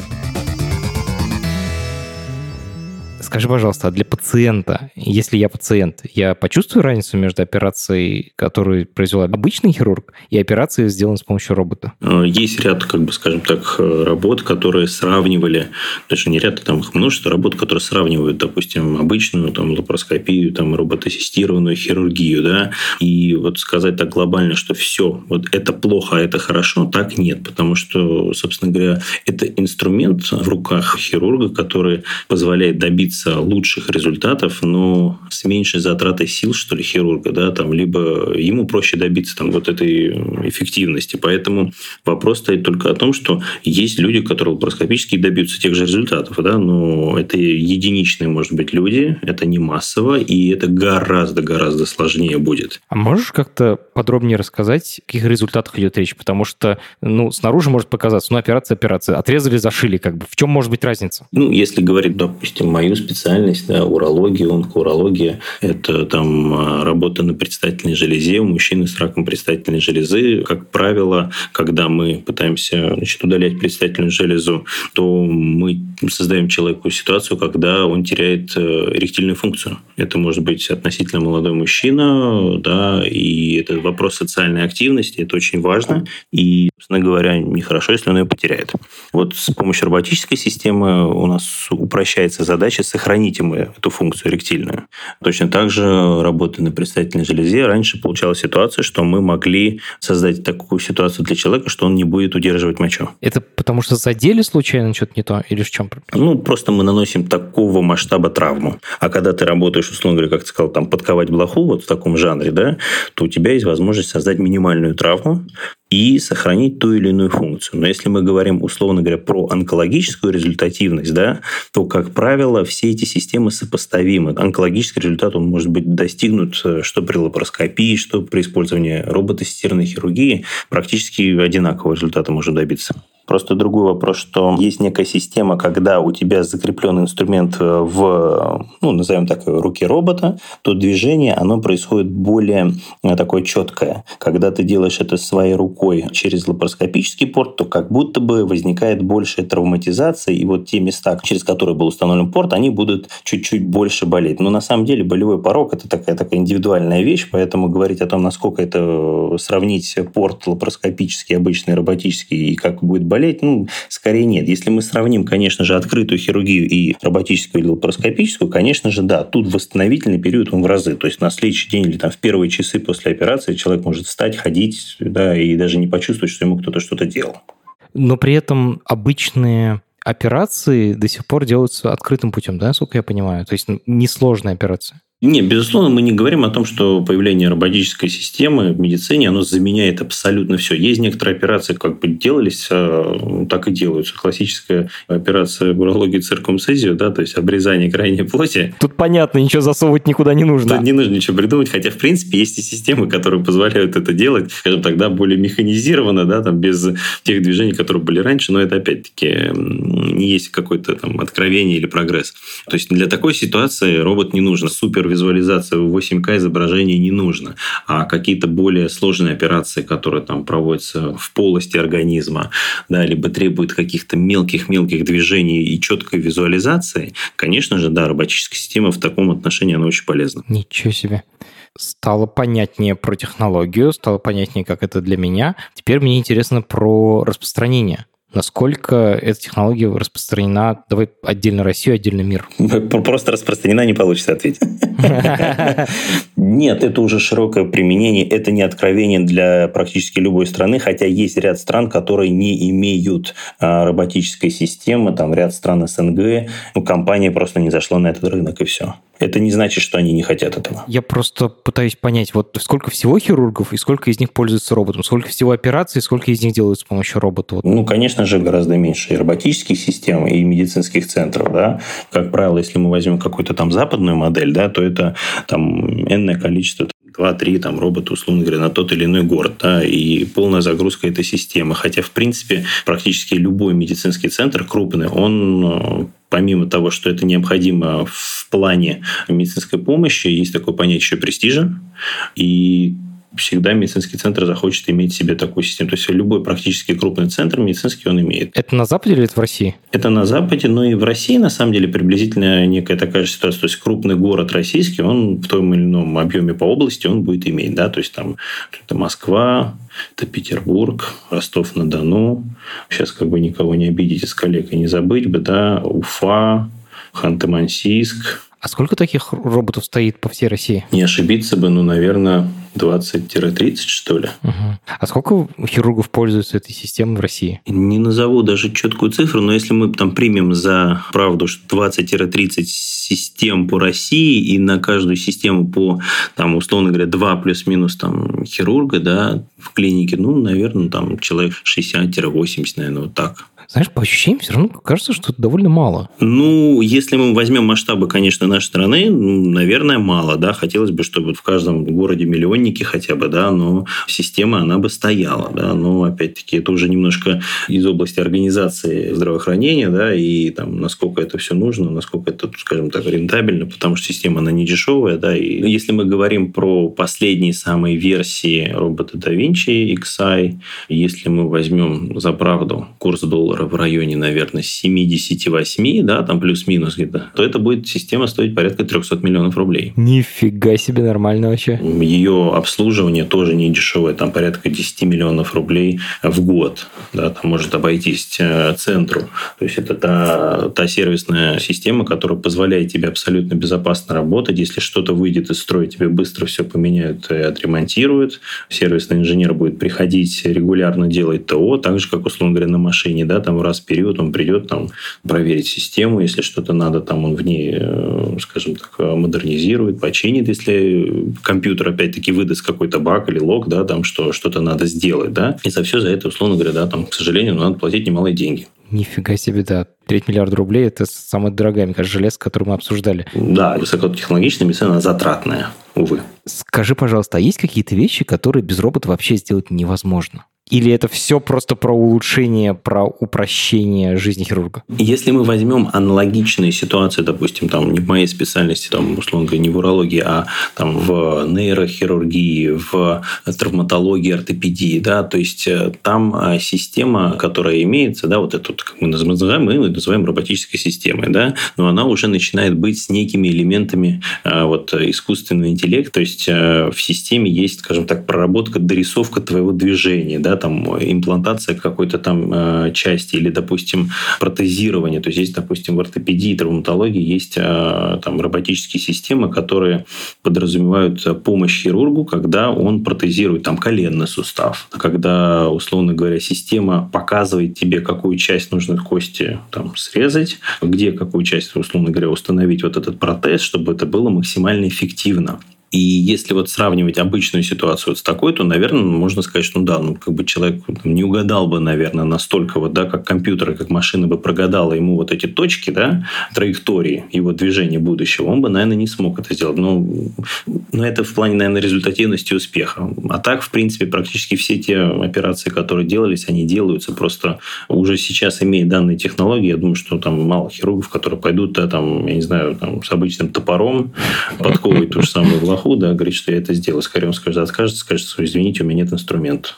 Скажи, пожалуйста, а для пациента, если я пациент, я почувствую разницу между операцией, которую произвел обычный хирург, и операцией, сделанной с помощью робота? Э, есть ряд, как бы, скажем так, э, работ, которые сравнивали, даже не ряд, а там их множество работ, которые сравнивают, допустим, обычную там, лапароскопию, там, роботассистированную хирургию, да, и вот сказать так глобально, что все, вот это плохо, а это хорошо, так нет, потому что, собственно говоря, это инструмент в руках хирурга, который позволяет добиться добиться лучших результатов, но с меньшей затратой сил, что ли, хирурга, да, там, либо ему проще добиться там вот этой эффективности. Поэтому вопрос стоит только о том, что есть люди, которые лапароскопически добьются тех же результатов, да, но это единичные, может быть, люди, это не массово, и это гораздо-гораздо сложнее будет. А можешь как-то подробнее рассказать, о каких результатах идет речь? Потому что, ну, снаружи может показаться, ну, операция, операция, отрезали, зашили, как бы. В чем может быть разница? Ну, если говорить, допустим, мою специальность, да, урология, онкоурология, это там а, работа на предстательной железе у мужчины с раком предстательной железы. Как правило, когда мы пытаемся значит, удалять предстательную железу, то мы создаем человеку ситуацию, когда он теряет э, эректильную функцию. Это может быть относительно молодой мужчина, да, и это вопрос социальной активности, это очень важно. И, собственно говоря, нехорошо, если он ее потеряет. Вот с помощью роботической системы у нас упрощается задача сохранить ему эту функцию эректильную. Точно так же, работая на предстательной железе, раньше получалась ситуация, что мы могли создать такую ситуацию для человека, что он не будет удерживать мочу. Это потому что задели случайно что-то не то? Или в чем? Ну, просто мы наносим такого масштаба травму. А когда ты работаешь, условно говоря, как ты сказал, там, подковать блоху вот в таком жанре, да, то у тебя есть возможность создать минимальную травму, и сохранить ту или иную функцию. Но если мы говорим, условно говоря, про онкологическую результативность, да, то, как правило, все эти системы сопоставимы. Онкологический результат он может быть достигнут э, что при лапароскопии, что при использовании роботассистированной хирургии. Практически одинакового результата можно добиться. Просто другой вопрос, что есть некая система, когда у тебя закреплен инструмент э, в, ну, назовем так, руке робота, то движение, оно происходит более э, такое четкое. Когда ты делаешь это своей рукой через лапароскопический порт, то как будто бы возникает большая травматизация, и вот те места, через которые был установлен порт, они будут чуть-чуть больше болеть. Но на самом деле болевой порог – это такая, такая индивидуальная вещь, поэтому говорить о том, насколько это э, сравнить порт лапароскопический, обычный, роботический, и как будет болеть? Ну, скорее нет. Если мы сравним, конечно же, открытую хирургию и роботическую или лапароскопическую, конечно же, да, тут восстановительный период он в разы. То есть на следующий день или там в первые часы после операции человек может встать, ходить, да, и даже не почувствовать, что ему кто-то что-то делал. Но при этом обычные операции до сих пор делаются открытым путем, да, насколько я понимаю? То есть несложная операция. Нет, безусловно, мы не говорим о том, что появление роботической системы в медицине, оно заменяет абсолютно все. Есть некоторые операции, как бы делались, а, так и делаются. Классическая операция урологии циркумцизию, да, то есть обрезание крайней плоти. Тут понятно, ничего засовывать никуда не нужно. Тут не нужно ничего придумать, хотя, в принципе, есть и системы, которые позволяют это делать, скажем так, да, более механизированно, да, там, без тех движений, которые были раньше, но это, опять-таки, не есть какое-то там откровение или прогресс. То есть для такой ситуации робот не нужен. Супер визуализация в 8К изображения не нужно, а какие-то более сложные операции, которые там проводятся в полости организма, да, либо требуют каких-то мелких-мелких движений и четкой визуализации, конечно же, да, роботическая система в таком отношении, она очень полезна. Ничего себе стало понятнее про технологию, стало понятнее, как это для меня. Теперь мне интересно про распространение. Насколько эта технология распространена, давай отдельно Россию, отдельно мир? Просто распространена не получится ответить. Нет, это уже широкое применение, это не откровение для практически любой страны, хотя есть ряд стран, которые не имеют а, роботической системы, там ряд стран СНГ, ну, компания просто не зашла на этот рынок и все это не значит, что они не хотят этого. Я просто пытаюсь понять, вот сколько всего хирургов и сколько из них пользуются роботом, сколько всего операций, сколько из них делают с помощью робота? Ну, конечно же, гораздо меньше и роботических систем, и медицинских центров, да. Как правило, если мы возьмем какую-то там западную модель, да, то это там энное количество 2-3 там, робота, условно говоря, на тот или иной город, да, и полная загрузка этой системы. Хотя, в принципе, практически любой медицинский центр крупный, он э, помимо того, что это необходимо в плане медицинской помощи, есть такое понятие еще престижа. И всегда медицинский центр захочет иметь себе такую систему. То есть любой практически крупный центр медицинский он имеет. Это на Западе или это в России? Это на Западе, но и в России на самом деле приблизительно некая такая же ситуация. То есть крупный город российский, он в том или ином объеме по области он будет иметь. Да? То есть там это Москва, это Петербург, Ростов-на-Дону. Сейчас как бы никого не обидеть из коллег и не забыть бы, да, Уфа, Ханты-Мансийск, А сколько таких роботов стоит по всей России? Не ошибиться бы, ну, наверное, 20-30, что ли. Угу. А сколько хирургов пользуются этой системой в России? Не назову даже четкую цифру, но если мы там примем за правду, что 20-30 систем по России, и на каждую систему по, там, условно говоря, 2 плюс-минус там, хирурга да, в клинике, ну, наверное, там человек 60-80, наверное, вот так. Знаешь, по ощущениям все равно кажется, что это довольно мало. Ну, если мы возьмем масштабы, конечно, нашей страны, ну, наверное, мало, да. Хотелось бы, чтобы в каждом городе миллионники хотя бы, да, но система, она бы стояла, да. Но, опять-таки, это уже немножко из области организации здравоохранения, да, и там, насколько это все нужно, насколько это, скажем так, рентабельно, потому что система, она не дешевая, да. И если мы говорим про последние самые версии робота Da Vinci XI, если мы возьмем за правду курс доллара доллара в районе, наверное, 78, да, там плюс-минус где-то, то это будет система стоить порядка 300 миллионов рублей. Нифига себе, нормально вообще. Ее обслуживание тоже не дешевое, там порядка 10 миллионов рублей в год, да, там может обойтись э, центру. То есть, это та, та сервисная система, которая позволяет тебе абсолютно безопасно работать. Если что-то выйдет из строя, тебе быстро все поменяют и отремонтируют. Сервисный инженер будет приходить регулярно делать ТО, так же, как, условно говоря, на машине, да, там раз в период он придет там проверить систему, если что-то надо, там он в ней, э, скажем так, модернизирует, починит, если компьютер опять-таки выдаст какой-то баг или лог, да, там что что-то надо сделать, да, и за все за это, условно говоря, да, там, к сожалению, надо платить немалые деньги. Нифига себе, да. Треть миллиарда рублей – это самая дорогая, мне кажется, железка, которую мы обсуждали. Да, высокотехнологичная медицина, она затратная, увы. Скажи, пожалуйста, а есть какие-то вещи, которые без робота вообще сделать невозможно? Или это все просто про улучшение, про упрощение жизни хирурга? Если мы возьмем аналогичные ситуации, допустим, там не в моей специальности, там, условно говоря, не в урологии, а там в нейрохирургии, в травматологии, ортопедии, да, то есть э, там э, система, которая имеется, да, вот эту, как мы называем, мы называем роботической системой, да, но она уже начинает быть с некими элементами э, вот искусственного интеллекта, то есть в системе есть, скажем так, проработка, дорисовка твоего движения, да, там имплантация какой-то там э, части или, допустим, протезирование. То есть есть, допустим, в ортопедии, травматологии есть э, там роботические системы, которые подразумевают помощь хирургу, когда он протезирует там коленный сустав, когда, условно говоря, система показывает тебе, какую часть нужно кости там срезать, где какую часть, условно говоря, установить вот этот протез, чтобы это было максимально эффективно. И если вот сравнивать обычную ситуацию вот с такой, то, наверное, можно сказать, что ну да, ну как бы человек не угадал бы, наверное, настолько вот, да, как компьютер, как машина бы прогадала ему вот эти точки, да, траектории его движения будущего, он бы, наверное, не смог это сделать. Но, но это в плане, наверное, результативности успеха. А так, в принципе, практически все те операции, которые делались, они делаются просто уже сейчас, имея данные технологии, я думаю, что там мало хирургов, которые пойдут, да, там, я не знаю, там, с обычным топором подковывать ту же самую влаху, плоху, да, говорит, что я это сделал. Скорее он скажет, откажется, скажет, что извините, у меня нет инструмента.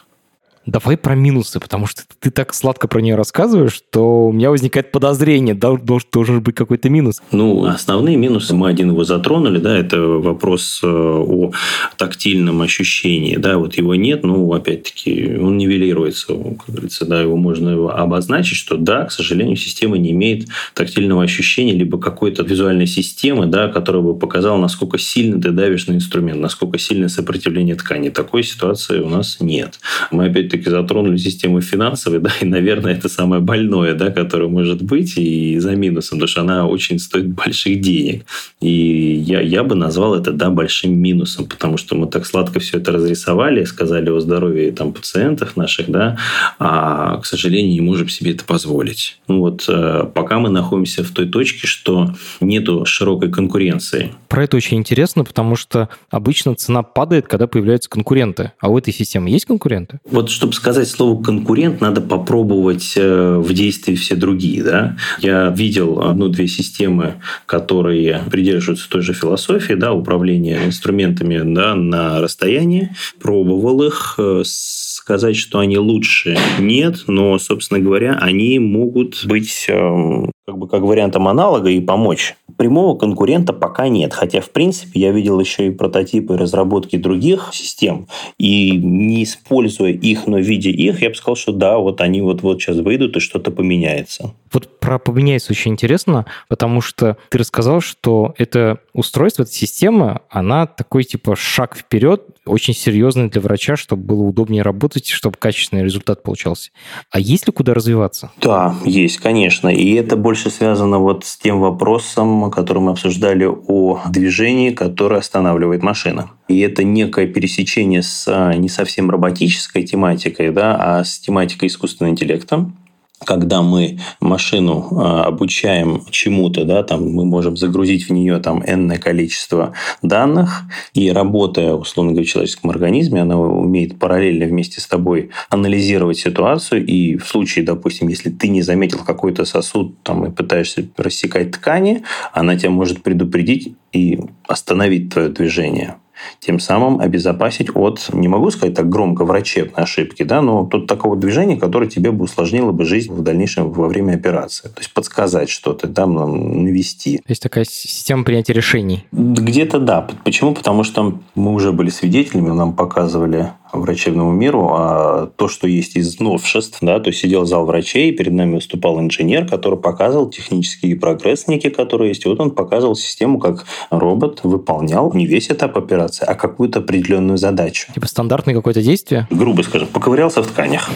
Давай про минусы, потому что ты так сладко про нее рассказываешь, что у меня возникает подозрение, должен, должен быть какой-то минус. Ну, основные минусы, мы один его затронули, да, это вопрос э, о тактильном ощущении, да, вот его нет, ну, опять-таки, он нивелируется, как говорится, да, его можно обозначить, что да, к сожалению, система не имеет тактильного ощущения, либо какой-то визуальной системы, да, которая бы показала, насколько сильно ты давишь на инструмент, насколько сильное сопротивление ткани. Такой ситуации у нас нет. Мы опять опять-таки затронули систему финансовой, да, и, наверное, это самое больное, да, которое может быть и за минусом, потому что она очень стоит больших денег. И я, я бы назвал это, да, большим минусом, потому что мы так сладко все это разрисовали, сказали о здоровье там пациентов наших, да, а, к сожалению, не можем себе это позволить. Ну вот, э, пока мы находимся в той точке, что нету широкой конкуренции. Про это очень интересно, потому что обычно цена падает, когда появляются конкуренты. А у этой системы есть конкуренты? Вот что чтобы сказать слово конкурент, надо попробовать э, в действии все другие. Да? Я видел одну-две системы, которые придерживаются той же философии да, управления инструментами да, на расстоянии, пробовал их, э, сказать, что они лучше, нет, но, собственно говоря, они могут быть эм, как бы как вариантом аналога и помочь. Прямого конкурента пока нет, хотя в принципе я видел еще и прототипы разработки других систем, и не используя их, но видя их, я бы сказал, что да, вот они вот-вот сейчас выйдут и что-то поменяется. Вот про поменяется очень интересно, потому что ты рассказал, что это устройство, эта система, она такой типа шаг вперед, очень серьезный для врача, чтобы было удобнее работать, чтобы качественный результат получался. А есть ли куда развиваться? Да, есть, конечно. И это больше связано вот с тем вопросом, который мы обсуждали о движении, которое останавливает машина. И это некое пересечение с а, не совсем роботической тематикой, да, а с тематикой искусственного интеллекта когда мы машину а, обучаем чему-то, да, там мы можем загрузить в нее там энное количество данных, и работая, условно говоря, в человеческом организме, она умеет параллельно вместе с тобой анализировать ситуацию, и в случае, допустим, если ты не заметил какой-то сосуд там, и пытаешься рассекать ткани, она тебя может предупредить и остановить твое движение тем самым обезопасить от, не могу сказать так громко, врачебной ошибки, да, но тут такого движения, которое тебе бы усложнило бы жизнь в дальнейшем во время операции. То есть подсказать что-то, да, навести. То есть такая система принятия решений. Где-то да. Почему? Потому что мы уже были свидетелями, нам показывали врачебному миру, а то, что есть из новшеств, да, то есть сидел зал врачей, перед нами выступал инженер, который показывал технический прогресс некий, который есть. И вот он показывал систему, как робот выполнял не весь этап операции, а какую-то определенную задачу. Типа стандартное какое-то действие? Грубо скажем, поковырялся в тканях.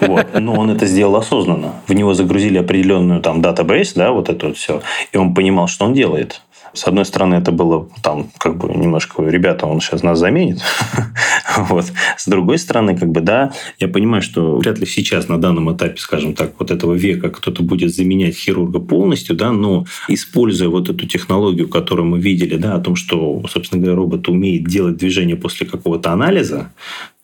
Но он это сделал осознанно. В него загрузили определенную там датабейс, да, вот это вот все, и он понимал, что он делает. С одной стороны, это было там как бы немножко, ребята, он сейчас нас заменит. вот. С другой стороны, как бы, да, я понимаю, что вряд ли сейчас на данном этапе, скажем так, вот этого века кто-то будет заменять хирурга полностью, да, но используя вот эту технологию, которую мы видели, да, о том, что, собственно говоря, робот умеет делать движение после какого-то анализа,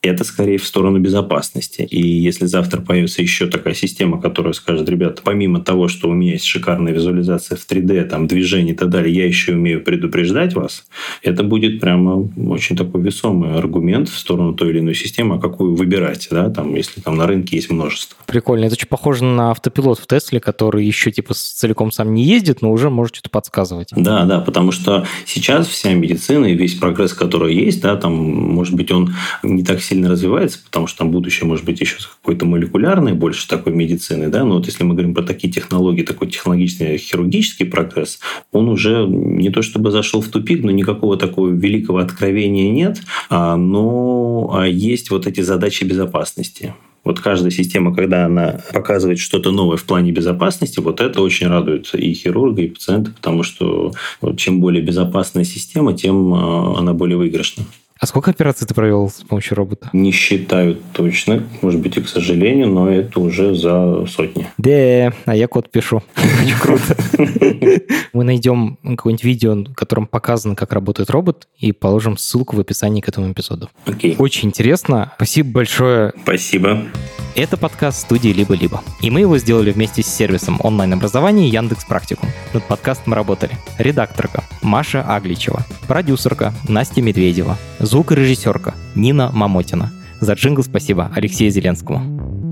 это скорее в сторону безопасности. И если завтра появится еще такая система, которая скажет, ребята, помимо того, что у меня есть шикарная визуализация в 3D, там, движение и так далее, я еще умею предупреждать вас, это будет прямо очень такой весомый аргумент в сторону той или иной системы, а какую выбирать, да, там, если там на рынке есть множество. Прикольно. Это очень похоже на автопилот в Тесле, который еще типа целиком сам не ездит, но уже может что-то подсказывать. Да, да, потому что сейчас вся медицина и весь прогресс, который есть, да, там, может быть, он не так сильно сильно развивается, потому что там будущее может быть еще какой-то молекулярной, больше такой медицины, да, но вот если мы говорим про такие технологии, такой технологичный хирургический прогресс, он уже не то чтобы зашел в тупик, но никакого такого великого откровения нет, а, но а есть вот эти задачи безопасности. Вот каждая система, когда она показывает что-то новое в плане безопасности, вот это очень радует и хирурга, и пациента, потому что чем более безопасная система, тем а, она более выигрышна. А сколько операций ты провел с помощью робота? Не считаю точно, может быть и к сожалению, но это уже за сотни. Да, а я код пишу. Очень круто. Мы найдем какое-нибудь видео, в котором показано, как работает робот, и положим ссылку в описании к этому эпизоду. Окей. Очень интересно. Спасибо большое. Спасибо. Это подкаст студии «Либо-либо». И мы его сделали вместе с сервисом онлайн-образования Яндекс Практикум. Над подкастом работали редакторка Маша Агличева, продюсерка Настя Медведева, звукорежиссерка Нина Мамотина. За джингл спасибо Алексею Зеленскому.